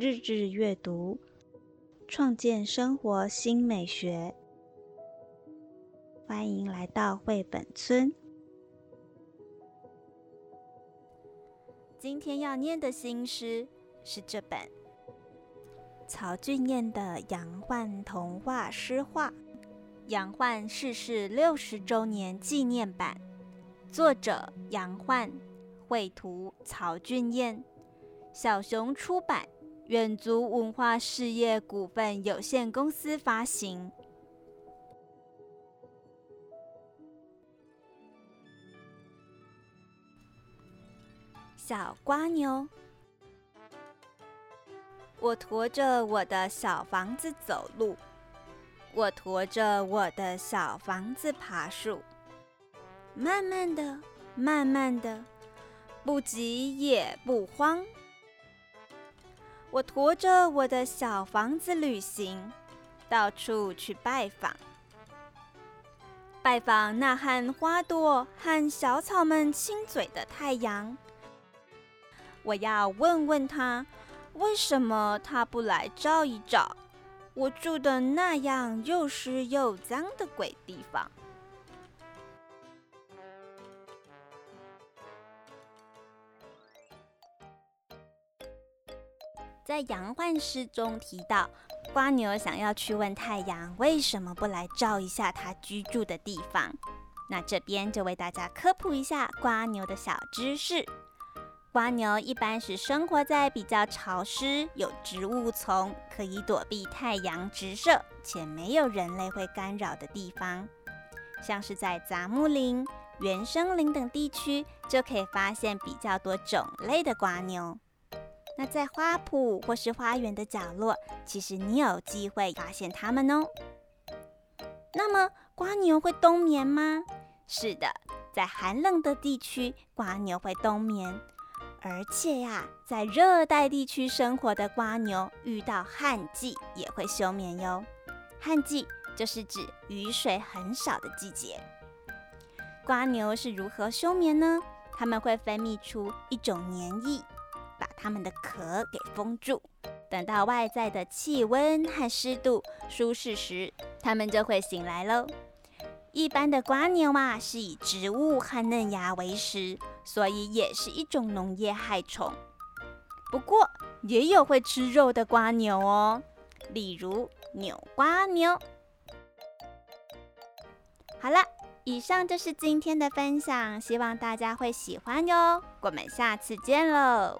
日日阅读，创建生活新美学。欢迎来到绘本村。今天要念的新诗是这本曹俊彦的《杨焕童话诗画》，杨焕逝世六十周年纪念版，作者杨焕。绘图曹俊彦，小熊出版，远足文化事业股份有限公司发行。小瓜牛，我驮着我的小房子走路，我驮着我的小房子爬树，慢慢的，慢慢的。不急也不慌，我驮着我的小房子旅行，到处去拜访，拜访那和花朵和小草们亲嘴的太阳。我要问问他，为什么他不来照一照我住的那样又湿又脏的鬼地方？在杨焕诗中提到，瓜牛想要去问太阳为什么不来照一下它居住的地方。那这边就为大家科普一下瓜牛的小知识。瓜牛一般是生活在比较潮湿、有植物丛，可以躲避太阳直射，且没有人类会干扰的地方。像是在杂木林、原生林等地区，就可以发现比较多种类的瓜牛。那在花圃或是花园的角落，其实你有机会发现它们哦。那么，瓜牛会冬眠吗？是的，在寒冷的地区，瓜牛会冬眠。而且呀，在热带地区生活的瓜牛，遇到旱季也会休眠哟。旱季就是指雨水很少的季节。瓜牛是如何休眠呢？它们会分泌出一种粘液。它们的壳给封住，等到外在的气温和湿度舒适时，它们就会醒来喽。一般的瓜牛啊，是以植物和嫩芽为食，所以也是一种农业害虫。不过也有会吃肉的瓜牛哦，例如扭瓜牛。好了，以上就是今天的分享，希望大家会喜欢哟。我们下次见喽。